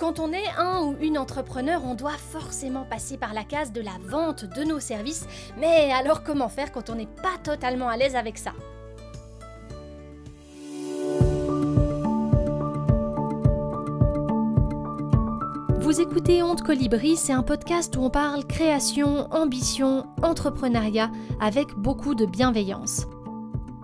Quand on est un ou une entrepreneur, on doit forcément passer par la case de la vente de nos services, mais alors comment faire quand on n'est pas totalement à l'aise avec ça? Vous écoutez Honte Colibri, c'est un podcast où on parle création, ambition, entrepreneuriat avec beaucoup de bienveillance.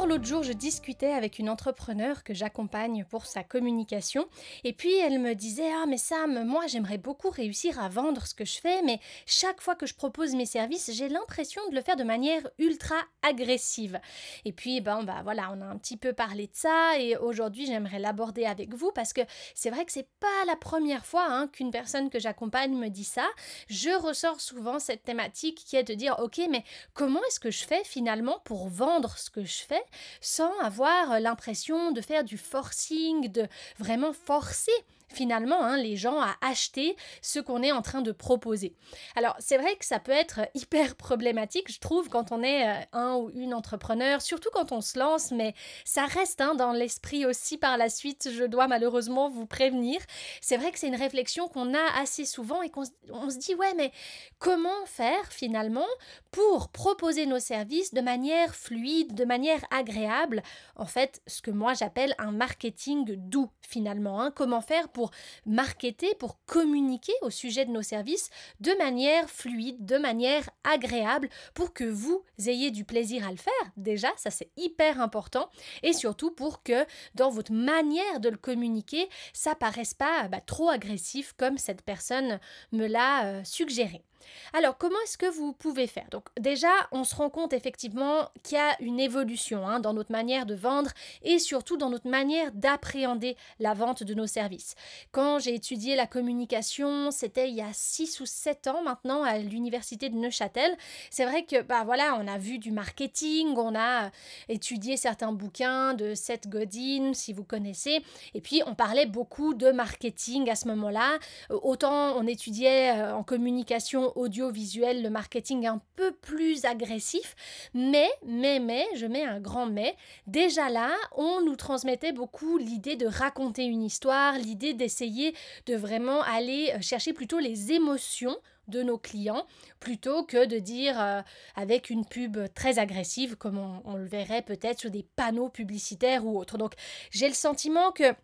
L'autre jour, je discutais avec une entrepreneur que j'accompagne pour sa communication. Et puis, elle me disait Ah, mais Sam, moi, j'aimerais beaucoup réussir à vendre ce que je fais, mais chaque fois que je propose mes services, j'ai l'impression de le faire de manière ultra agressive. Et puis, ben, bah voilà, on a un petit peu parlé de ça. Et aujourd'hui, j'aimerais l'aborder avec vous parce que c'est vrai que c'est pas la première fois hein, qu'une personne que j'accompagne me dit ça. Je ressors souvent cette thématique qui est de dire Ok, mais comment est-ce que je fais finalement pour vendre ce que je fais? Sans avoir l'impression de faire du forcing, de vraiment forcer finalement hein, les gens à acheter ce qu'on est en train de proposer. Alors c'est vrai que ça peut être hyper problématique, je trouve, quand on est euh, un ou une entrepreneur, surtout quand on se lance, mais ça reste hein, dans l'esprit aussi par la suite, je dois malheureusement vous prévenir. C'est vrai que c'est une réflexion qu'on a assez souvent et qu'on se dit, ouais, mais comment faire finalement pour proposer nos services de manière fluide, de manière agréable? En fait, ce que moi j'appelle un marketing doux finalement. Hein. Comment faire pour marketer, pour communiquer au sujet de nos services de manière fluide, de manière agréable, pour que vous ayez du plaisir à le faire. Déjà, ça c'est hyper important. Et surtout pour que dans votre manière de le communiquer, ça paraisse pas bah, trop agressif comme cette personne me l'a euh, suggéré. Alors, comment est-ce que vous pouvez faire? Donc, déjà, on se rend compte effectivement qu'il y a une évolution hein, dans notre manière de vendre et surtout dans notre manière d'appréhender la vente de nos services. Quand j'ai étudié la communication, c'était il y a 6 ou 7 ans maintenant à l'université de Neuchâtel. C'est vrai que, bah voilà, on a vu du marketing, on a étudié certains bouquins de Seth Godin, si vous connaissez, et puis on parlait beaucoup de marketing à ce moment-là. Autant on étudiait euh, en communication audiovisuel, le marketing un peu plus agressif. Mais, mais, mais, je mets un grand mais, déjà là, on nous transmettait beaucoup l'idée de raconter une histoire, l'idée d'essayer de vraiment aller euh, chercher plutôt les émotions de nos clients plutôt que de dire euh, avec une pub très agressive comme on, le verrait peut-être sur des panneaux publicitaires ou autres. Donc j'ai le sentiment que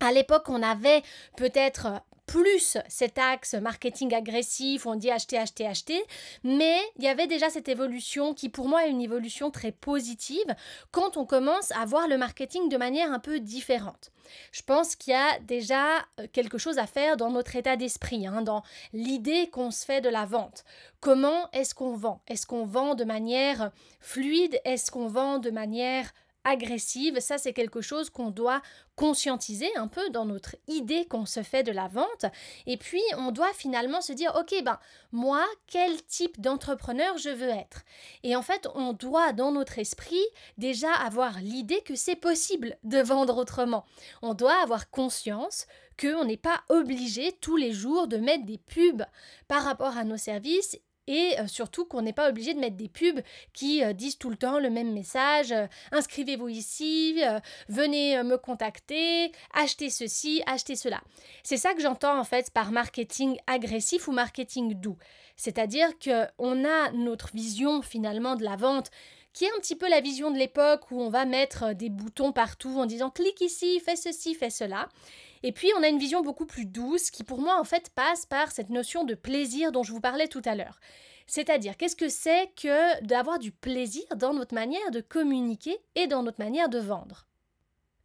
à l'époque, on avait peut-être plus cet axe marketing agressif, on dit acheter, acheter, acheter, mais il y avait déjà cette évolution qui pour moi est une évolution très positive quand on commence à voir le marketing de manière un peu différente. Je pense qu'il y a déjà euh, quelque chose à faire dans notre état d'esprit, hein, dans l'idée qu'on se fait de la vente. Comment est-ce qu'on vend? Est-ce qu'on vend de manière fluide? Est-ce qu'on vend de manière agressive, ça c'est quelque chose qu'on doit conscientiser un peu dans notre idée qu'on se fait de la vente. Et puis on doit finalement se dire, ok, ben moi, quel type d'entrepreneur je veux être? Et en fait, on doit dans notre esprit déjà avoir l'idée que c'est possible de vendre autrement. On doit avoir conscience qu'on n'est pas obligé tous les jours de mettre des pubs par rapport à nos services et euh, surtout qu'on n'est pas obligé de mettre des pubs qui euh, disent tout le temps le même message euh, inscrivez-vous ici, venez me contacter, achetez ceci, achetez cela. C'est ça que j'entends en fait par marketing agressif ou marketing doux. C'est-à-dire que on a notre vision finalement de la vente qui est un petit peu la vision de l'époque où on va mettre des boutons partout en disant clique ici, fais ceci, fais cela. Et puis on a une vision beaucoup plus douce qui pour moi en fait passe par cette notion de plaisir dont je vous parlais tout à l'heure. C'est-à-dire qu'est-ce que c'est que d'avoir du plaisir dans notre manière de communiquer et dans notre manière de vendre?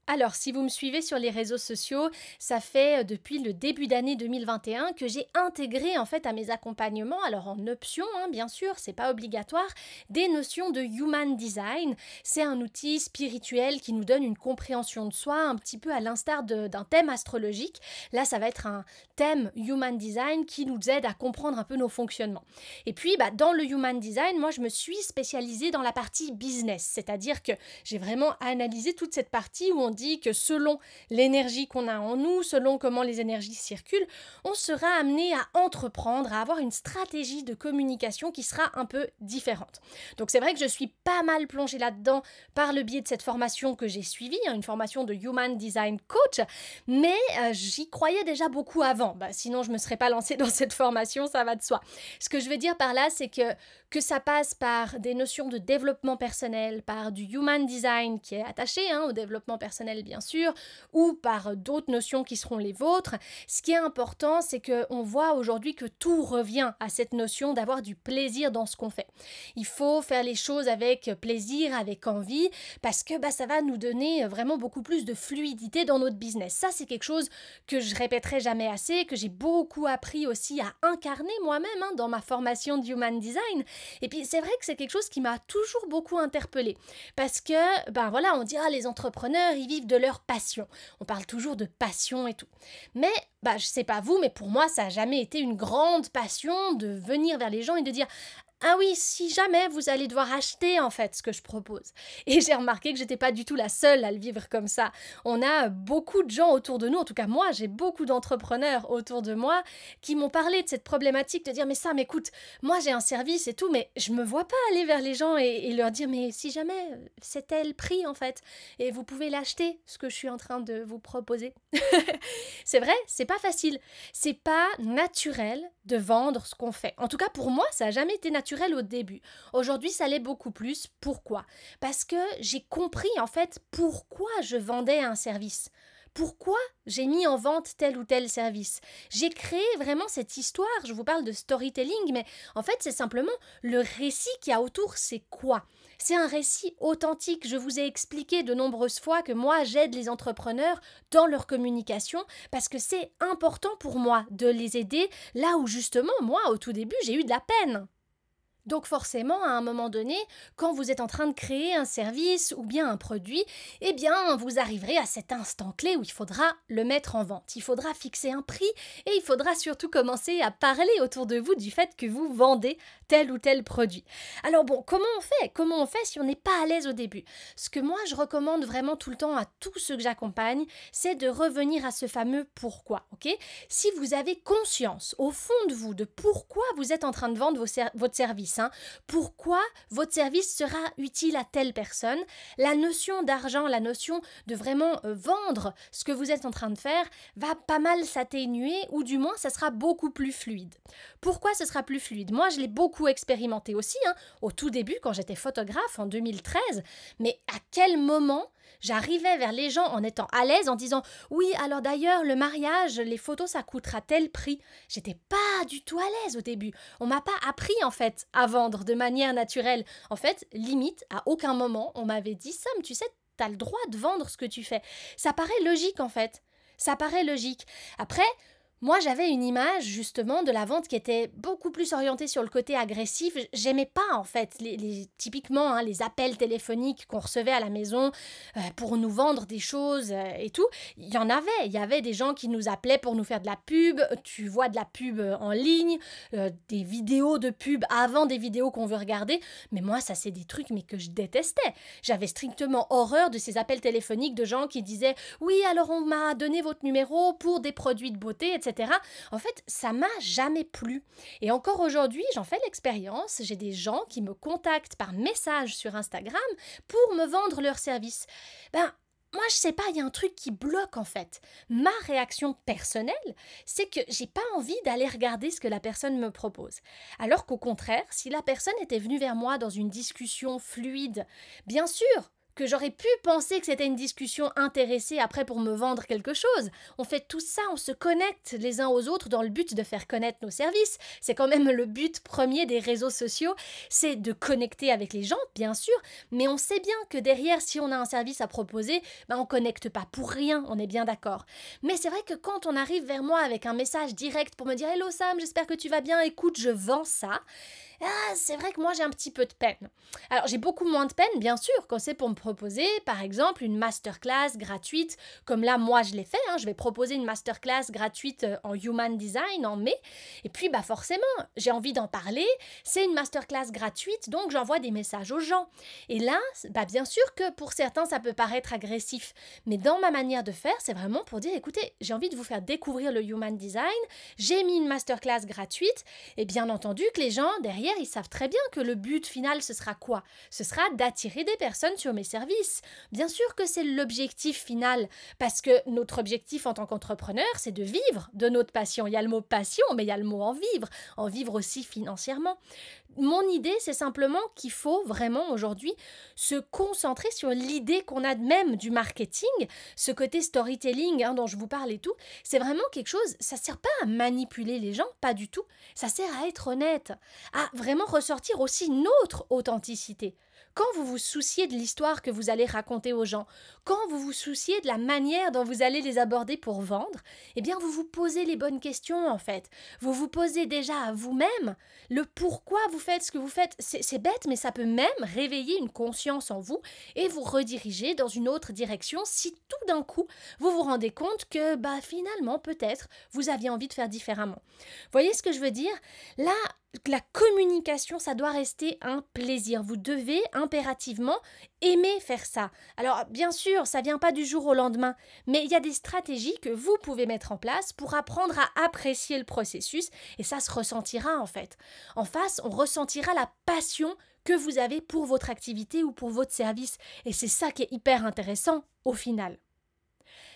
Alors, si vous me suivez sur les réseaux sociaux, ça fait euh, depuis le début d'année 2021 que j'ai intégré en fait à mes accompagnements, alors en option hein, bien sûr, c'est pas obligatoire, des notions de human design. C'est un outil spirituel qui nous donne une compréhension de soi un petit peu à l'instar d'un thème astrologique. Là, ça va être un thème human design qui nous aide à comprendre un peu nos fonctionnements. Et puis, bah, dans le human design, moi, je me suis spécialisée dans la partie business, c'est-à-dire que j'ai vraiment analysé toute cette partie où on que selon l'énergie qu'on a en nous, selon comment les énergies circulent, on sera amené à entreprendre, à avoir une stratégie de communication qui sera un peu différente. Donc c'est vrai que je suis pas mal plongée là-dedans par le biais de cette formation que j'ai suivie, hein, une formation de Human Design Coach, mais euh, j'y croyais déjà beaucoup avant. Bah, sinon, je me serais pas lancée dans cette formation, ça va de soi. Ce que je veux dire par là, c'est que que ça passe par des notions de développement personnel, par du human design qui est attaché hein, au développement personnel bien sûr, ou par d'autres notions qui seront les vôtres, ce qui est important, c'est qu'on voit aujourd'hui que tout revient à cette notion d'avoir du plaisir dans ce qu'on fait. Il faut faire les choses avec plaisir, avec envie, parce que bah, ça va nous donner vraiment beaucoup plus de fluidité dans notre business. Ça, c'est quelque chose que je répéterai jamais assez, que j'ai beaucoup appris aussi à incarner moi-même hein, dans ma formation de Human Design. Et puis c'est vrai que c'est quelque chose qui m'a toujours beaucoup interpellée. Parce que, ben voilà, on dira les entrepreneurs, ils vivent de leur passion. On parle toujours de passion et tout. Mais, bah, je sais pas vous, mais pour moi, ça n'a jamais été une grande passion de venir vers les gens et de dire ah oui, si jamais vous allez devoir acheter en fait ce que je propose. Et j'ai remarqué que j'étais pas du tout la seule à le vivre comme ça. On a beaucoup de gens autour de nous, en tout cas moi, j'ai beaucoup d'entrepreneurs autour de moi qui m'ont parlé de cette problématique de dire mais ça, mais écoute, moi j'ai un service et tout, mais je me vois pas aller vers les gens et, leur dire mais si jamais c'est tel prix en fait et vous pouvez l'acheter ce que je suis en train de vous proposer. c'est vrai, c'est pas facile, c'est pas naturel de vendre ce qu'on fait. En tout cas pour moi, ça a jamais été naturel au début. Aujourd'hui, ça l'est beaucoup plus. Pourquoi? Parce que j'ai compris en fait pourquoi je vendais un service. Pourquoi j'ai mis en vente tel ou tel service? J'ai créé vraiment cette histoire, je vous parle de storytelling, mais en fait c'est simplement le récit qu'il y a autour, c'est quoi? C'est un récit authentique, je vous ai expliqué de nombreuses fois que moi j'aide les entrepreneurs dans leur communication parce que c'est important pour moi de les aider là où justement moi au tout début j'ai eu de la peine. Donc forcément, à un moment donné, quand vous êtes en train de créer un service ou bien un produit, eh bien, vous arriverez à cet instant clé où il faudra le mettre en vente. Il faudra fixer un prix et il faudra surtout commencer à parler autour de vous du fait que vous vendez tel ou tel produit. Alors bon, comment on fait? Comment on fait si on n'est pas à l'aise au début? Ce que moi, je recommande vraiment tout le temps à tous ceux que j'accompagne, c'est de revenir à ce fameux pourquoi, ok? Si vous avez conscience au fond de vous de pourquoi vous êtes en train de vendre votre service, Hein. Pourquoi votre service sera utile à telle personne La notion d'argent, la notion de vraiment euh, vendre ce que vous êtes en train de faire va pas mal s'atténuer ou du moins ça sera beaucoup plus fluide. Pourquoi ce sera plus fluide? Moi je l'ai beaucoup expérimenté aussi hein, au tout début quand j'étais photographe en 2013 mais à quel moment J'arrivais vers les gens en étant à l'aise, en disant Oui, alors d'ailleurs, le mariage, les photos, ça coûtera tel prix? J'étais pas du tout à l'aise au début. On m'a pas appris, en fait, à vendre de manière naturelle. En fait, limite, à aucun moment, on m'avait dit Sam, tu sais, t'as le droit de vendre ce que tu fais. Ça paraît logique, en fait. Ça paraît logique. Après, moi, j'avais une image justement de la vente qui était beaucoup plus orientée sur le côté agressif. J'aimais pas en fait les, typiquement hein, les appels téléphoniques qu'on recevait à la maison euh, pour nous vendre des choses euh, et tout. Il y en avait, il y avait des gens qui nous appelaient pour nous faire de la pub. Tu vois de la pub euh, en ligne, des vidéos de pub avant des vidéos qu'on veut regarder. Mais moi, ça c'est des trucs mais que je détestais. J'avais strictement horreur de ces appels téléphoniques de gens qui disaient oui alors on m'a donné votre numéro pour des produits de beauté etc. En fait, ça m'a jamais plu. Et encore aujourd'hui, j'en fais l'expérience. J'ai des gens qui me contactent par message sur Instagram pour me vendre leurs services. Ben, moi, je sais pas, il y a un truc qui bloque en fait. Ma réaction personnelle, c'est que j'ai pas envie d'aller regarder ce que la personne me propose. Alors qu'au contraire, si la personne était venue vers moi dans une discussion fluide, bien sûr, que j'aurais pu penser que c'était une discussion intéressée après pour me vendre quelque chose. On fait tout ça, on se connecte les uns aux autres dans le but de faire connaître nos services. C'est quand même le but premier des réseaux sociaux, c'est de connecter avec les gens, bien sûr, mais on sait bien que derrière, si on a un service à proposer, ben on connecte pas pour rien, on est bien d'accord. Mais c'est vrai que quand on arrive vers moi avec un message direct pour me dire Hello Sam, j'espère que tu vas bien, écoute, je vends ça, ah, c'est vrai que moi j'ai un petit peu de peine. Alors j'ai beaucoup moins de peine, bien sûr, quand c'est pour me proposer, par exemple, une masterclass gratuite, comme là moi je l'ai fait, hein. je vais proposer une masterclass gratuite euh, en Human Design en mai, et puis bah forcément, j'ai envie d'en parler, c'est une masterclass gratuite, donc j'envoie des messages aux gens. Et là, bah bien sûr que pour certains ça peut paraître agressif, mais dans ma manière de faire, c'est vraiment pour dire, écoutez, j'ai envie de vous faire découvrir le Human Design, j'ai mis une masterclass gratuite, et bien entendu que les gens derrière ils savent très bien que le but final, ce sera quoi? Ce sera d'attirer des personnes sur mes services. Bien sûr que c'est l'objectif final, parce que notre objectif en tant qu'entrepreneur, c'est de vivre de notre passion. Il y a le mot passion, mais il y a le mot en vivre, en vivre aussi financièrement. Mon idée, c'est simplement qu'il faut vraiment aujourd'hui se concentrer sur l'idée qu'on a même du marketing, ce côté storytelling hein, dont je vous parle et tout. C'est vraiment quelque chose, ça sert pas à manipuler les gens, pas du tout. Ça sert à être honnête, à vraiment ressortir aussi notre authenticité. Quand vous vous souciez de l'histoire que vous allez raconter aux gens, quand vous vous souciez de la manière dont vous allez les aborder pour vendre, eh bien vous vous posez les bonnes questions en fait. Vous vous posez déjà à vous-même le pourquoi vous faites ce que vous faites. C'est bête, mais ça peut même réveiller une conscience en vous et vous rediriger dans une autre direction si tout d'un coup vous vous rendez compte que bah finalement peut-être vous aviez envie de faire différemment. Voyez ce que je veux dire? Là, la communication, ça doit rester un plaisir. Vous devez impérativement aimer faire ça. Alors, bien sûr, ça vient pas du jour au lendemain, mais il y a des stratégies que vous pouvez mettre en place pour apprendre à apprécier le processus et ça se ressentira en fait. En face, on ressentira la passion que vous avez pour votre activité ou pour votre service et c'est ça qui est hyper intéressant au final.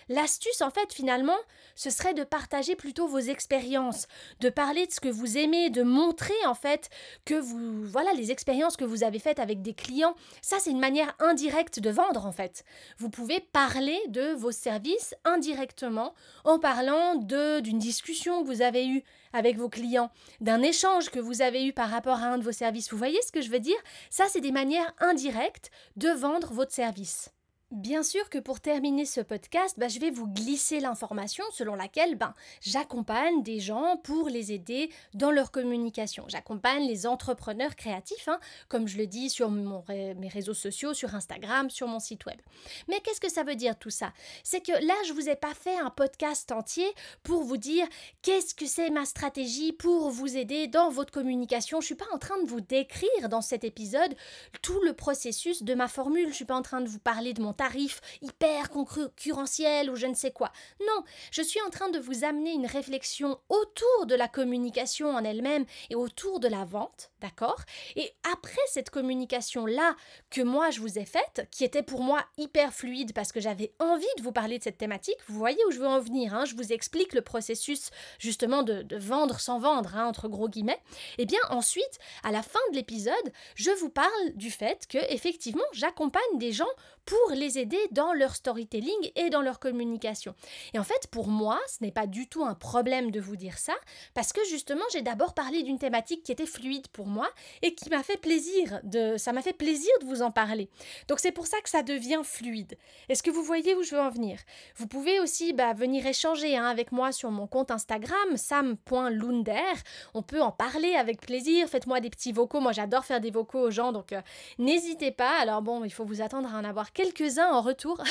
L'astuce, en fait, finalement, ce serait de partager plutôt vos expériences, de parler de ce que vous aimez, de montrer, en fait, que vous, voilà, les expériences que vous avez faites avec des clients. Ça, c'est une manière indirecte de vendre, en fait. Vous pouvez parler de vos services indirectement en parlant d'une discussion que vous avez eue avec vos clients, d'un échange que vous avez eu par rapport à un de vos services. Vous voyez ce que je veux dire? Ça, c'est des manières indirectes de vendre votre service. Bien sûr que pour terminer ce podcast, bah, je vais vous glisser l'information selon laquelle ben, j'accompagne des gens pour les aider dans leur communication. J'accompagne les entrepreneurs créatifs, hein, comme je le dis sur mes réseaux sociaux, sur Instagram, sur mon site web. Mais qu'est-ce que ça veut dire tout ça? C'est que là, je ne vous ai pas fait un podcast entier pour vous dire qu'est-ce que c'est ma stratégie pour vous aider dans votre communication. Je ne suis pas en train de vous décrire dans cet épisode tout le processus de ma formule. Je ne suis pas en train de vous parler de mon tarif hyper concurrentiel ou je ne sais quoi. Non, je suis en train de vous amener une réflexion autour de la communication en elle-même et autour de la vente, d'accord? Et après cette communication-là que moi je vous ai faite, qui était pour moi hyper fluide parce que j'avais envie de vous parler de cette thématique, vous voyez où je veux en venir, hein je vous explique le processus justement de, vendre sans vendre, hein, entre gros guillemets. Et eh bien ensuite, à la fin de l'épisode, je vous parle du fait que effectivement j'accompagne des gens pour les aider dans leur storytelling et dans leur communication. Et en fait, pour moi, ce n'est pas du tout un problème de vous dire ça, parce que justement, j'ai d'abord parlé d'une thématique qui était fluide pour moi et qui m'a fait plaisir de, ça m'a fait plaisir de vous en parler. Donc c'est pour ça que ça devient fluide. Est-ce que vous voyez où je veux en venir? Vous pouvez aussi bah, venir échanger hein, avec moi sur mon compte Instagram sam.lunder. On peut en parler avec plaisir. Faites-moi des petits vocaux. Moi, j'adore faire des vocaux aux gens, donc euh, n'hésitez pas. Alors bon, il faut vous attendre à en avoir quelques-uns en retour.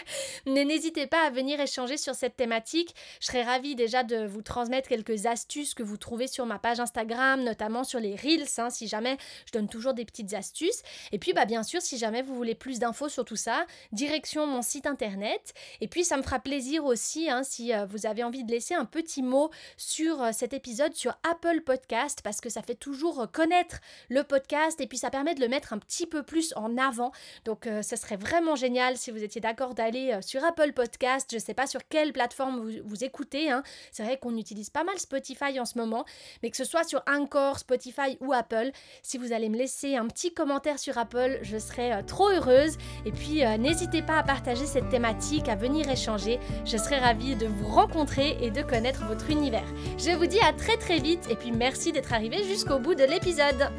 N'hésitez pas à venir échanger sur cette thématique. Je serais ravie déjà de vous transmettre quelques astuces que vous trouvez sur ma page Instagram, notamment sur les Reels, hein, si jamais je donne toujours des petites astuces. Et puis, bah, bien sûr, si jamais vous voulez plus d'infos sur tout ça, direction mon site internet. Et puis, ça me fera plaisir aussi hein, si euh, vous avez envie de laisser un petit mot sur euh, cet épisode sur Apple Podcast, parce que ça fait toujours connaître le podcast et puis ça permet de le mettre un petit peu plus en avant. Donc, euh, ce serait vraiment génial génial si vous étiez d'accord d'aller sur Apple Podcast. Je ne sais pas sur quelle plateforme vous, écoutez. Hein. C'est vrai qu'on utilise pas mal Spotify en ce moment, mais que ce soit sur Anchor, Spotify ou Apple, si vous allez me laisser un petit commentaire sur Apple, je serai trop heureuse. Et puis n'hésitez pas à partager cette thématique, à venir échanger. Je serai ravie de vous rencontrer et de connaître votre univers. Je vous dis à très très vite et puis merci d'être arrivé jusqu'au bout de l'épisode.